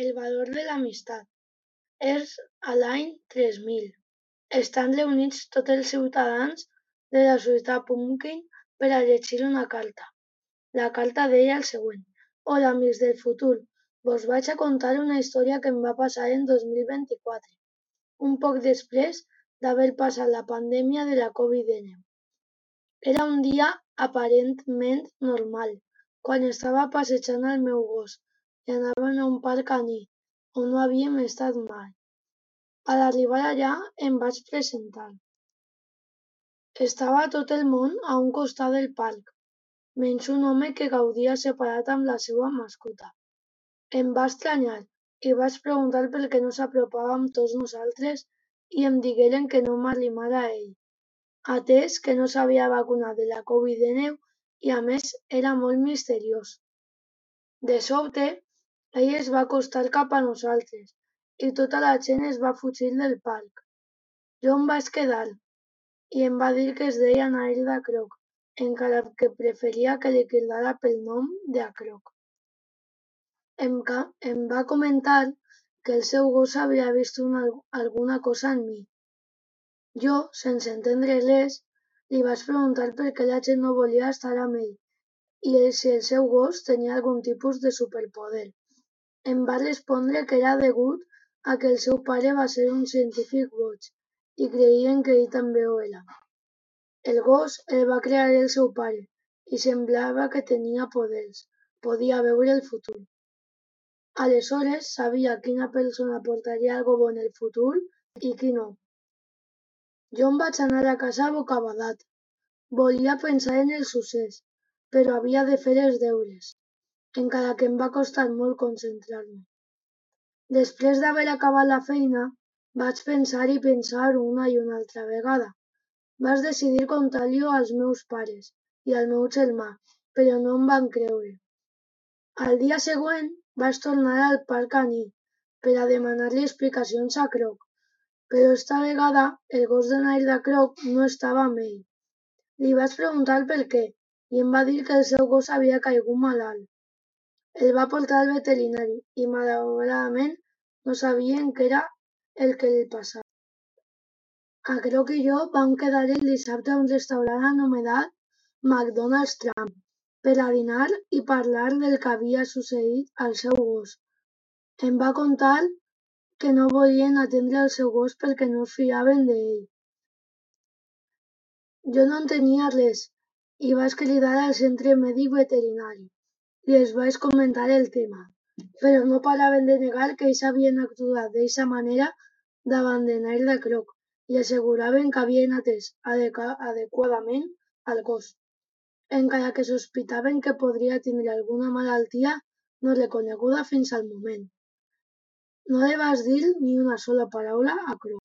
El valor de l'amistat. És a l'any tres mil. Estan reunits tots els ciutadans de la societat Pumpkin per a llegir una carta. La carta deia el següent: Hola, amics del futur. Vos vaig a contar una història que em va passar en dos mil vint-i-quatre, un poc després d'haver passat la pandèmia de la Covid-19. Era un dia aparentment normal, quan estava passejant el meu gos i anàvem a un parc caní, on no havíem estat mai. A l'arribar allà em vaig presentar. Estava tot el món a un costat del parc, menys un home que gaudia separat amb la seva mascota. Em va estranyar i vaig preguntar per què no s'apropava amb tots nosaltres i em digueren que no m'arrimara a ell, atès que no s'havia vacunat de la Covid-19 i a més era molt misteriós. De sobte, ell es va acostar cap a nosaltres i tota la gent es va fugir del parc. Jo em vaig quedar i em va dir que es deia Nair Croc, encara que preferia que li cridara pel nom d'Acroc. Em, em va comentar que el seu gos havia vist una, alguna cosa en mi. Jo, sense entendre res, li vaig preguntar per què la gent no volia estar amb ell i si el seu gos tenia algun tipus de superpoder. Em va respondre que era degut a que el seu pare va ser un científic boig i creien que ell també ho era. El gos el va crear el seu pare i semblava que tenia poders, podia veure el futur. Aleshores sabia quina persona portaria algo bo en el futur i qui no. Jo em vaig anar a casa bocabadat. Volia pensar en el succés, però havia de fer els deures encara que em va costar molt concentrar-me. Després d'haver acabat la feina, vaig pensar i pensar una i una altra vegada. Vaig decidir contar-li als meus pares i al meu germà, però no em van creure. Al dia següent vaig tornar al parc caní per a demanar-li explicacions a Croc, però esta vegada el gos de Nair Croc no estava amb ell. Li vaig preguntar per què i em va dir que el seu gos havia caigut malalt. El va portar al veterinari i malauradament no sabien què era el que li passava. Croc i jo vam quedar el dissabte a un restaurant anomenat McDonald's Trump per a dinar i parlar del que havia succeït al seu gos. Em va contar que no volien atendre el seu gos perquè no fiaven d'ell. Jo no entenia res i vaig cridar al centre mèdic veterinari i els vaig comentar el tema, però no paraven de negar que ells havien actuat d'eixa manera davant de Nair Croc i asseguraven que havien atès adequadament al gos, encara que sospitaven que podria tindre alguna malaltia no reconeguda fins al moment. No li vas dir ni una sola paraula a Croc.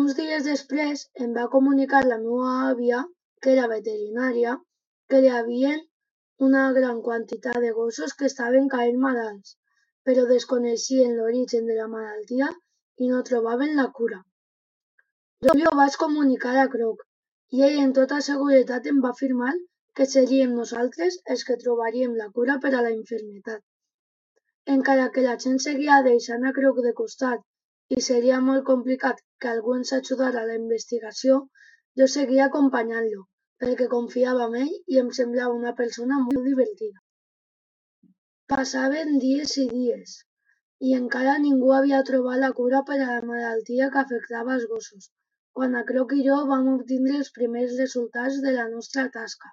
Uns dies després em va comunicar la meva àvia, que era veterinària, que li havien una gran quantitat de gossos que estaven caient malalts, però desconeixien l'origen de la malaltia i no trobaven la cura. Jo ho vaig comunicar a Croc i ell en tota seguretat em va afirmar que seríem nosaltres els que trobaríem la cura per a la infermetat. Encara que la gent seguia deixant a Croc de costat i seria molt complicat que algú ens ajudara a la investigació, jo seguia acompanyant-lo perquè confiava en ell i em semblava una persona molt divertida. Passaven dies i dies, i encara ningú havia trobat la cura per a la malaltia que afectava els gossos, quan a Croc i jo vam obtindre els primers resultats de la nostra tasca.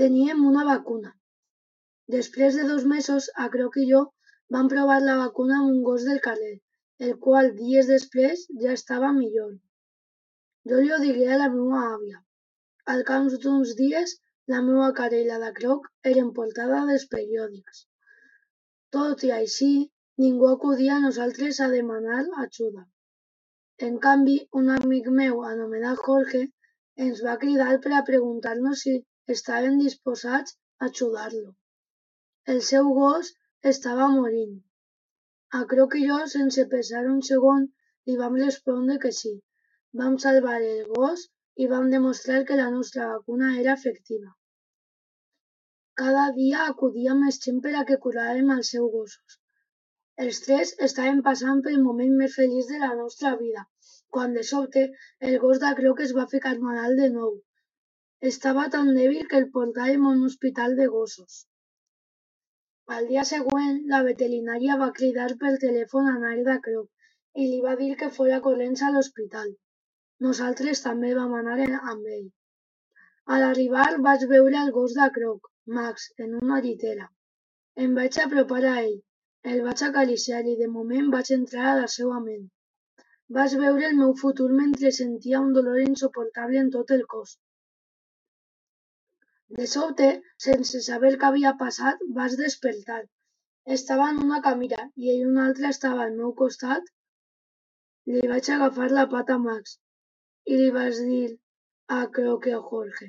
Teníem una vacuna. Després de dos mesos, a Croc i jo vam provar la vacuna amb un gos del carrer, el qual dies després ja estava millor. Jo li ho digué a la meva àvia, al cap d'uns dies, la meva cara i la de Croc eren portada dels periòdics. Tot i així, ningú acudia a nosaltres a demanar ajuda. En canvi, un amic meu anomenat Jorge ens va cridar per a preguntar-nos si estàvem disposats a ajudar-lo. El seu gos estava morint. A Croc i jo, sense pensar un segon, li vam respondre que sí. Vam salvar el gos i vam demostrar que la nostra vacuna era efectiva. Cada dia acudia més gent per a que curàrem els seus gossos. Els tres estàvem passant pel moment més feliç de la nostra vida, quan de sobte el gos d'Acroc es va ficar malalt de nou. Estava tan dèbil que el portàvem a un hospital de gossos. Al dia següent, la veterinària va cridar per telèfon a Nare d'Acroc i li va dir que fora corrents a l'hospital. Nosaltres també vam anar amb ell. A l'arribar vaig veure el gos d'Acroc, Max, en una llitera. Em vaig apropar a ell, el vaig acariciar i de moment vaig entrar a la seva ment. Vaig veure el meu futur mentre sentia un dolor insuportable en tot el cos. De sobte, sense saber què havia passat, vaig despertar. Estava en una camilla i ell una altra estava al meu costat. Li vaig agafar la pata a Max i li vaig dir a Croque Jorge.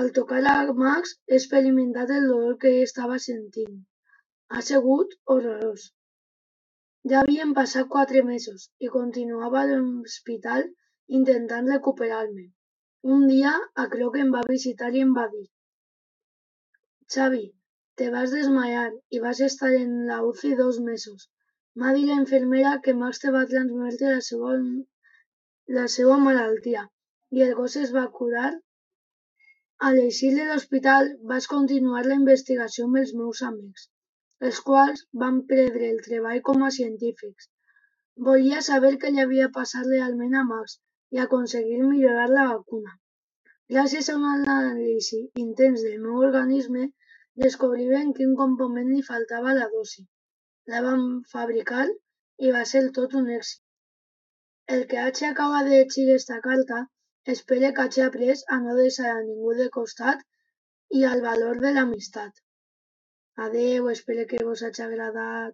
Al tocar a Max he experimentat el dolor que ell estava sentint. Ha sigut horrorós. Ja havien passat quatre mesos i continuava a l'hospital intentant recuperar-me. Un dia, a Croc em va visitar i em va dir Xavi, te vas desmayar i vas estar en la UCI dos mesos. M'ha dit la infermera que Max te va transmetre la seva la seva malaltia i el gos es va curar. A l'eixir de l'hospital vaig continuar la investigació amb els meus amics, els quals van perdre el treball com a científics. Volia saber què li havia passat realment a Max i aconseguir millorar la vacuna. Gràcies a un anàlisi intens del meu organisme, descobriren quin component li faltava a la dosi. La vam fabricar i va ser tot un èxit. El que hagi acabat de llegir esta carta espere que hagi après a no deixar a ningú de costat i al valor de l'amistat. Adeu, espero que vos hagi agradat.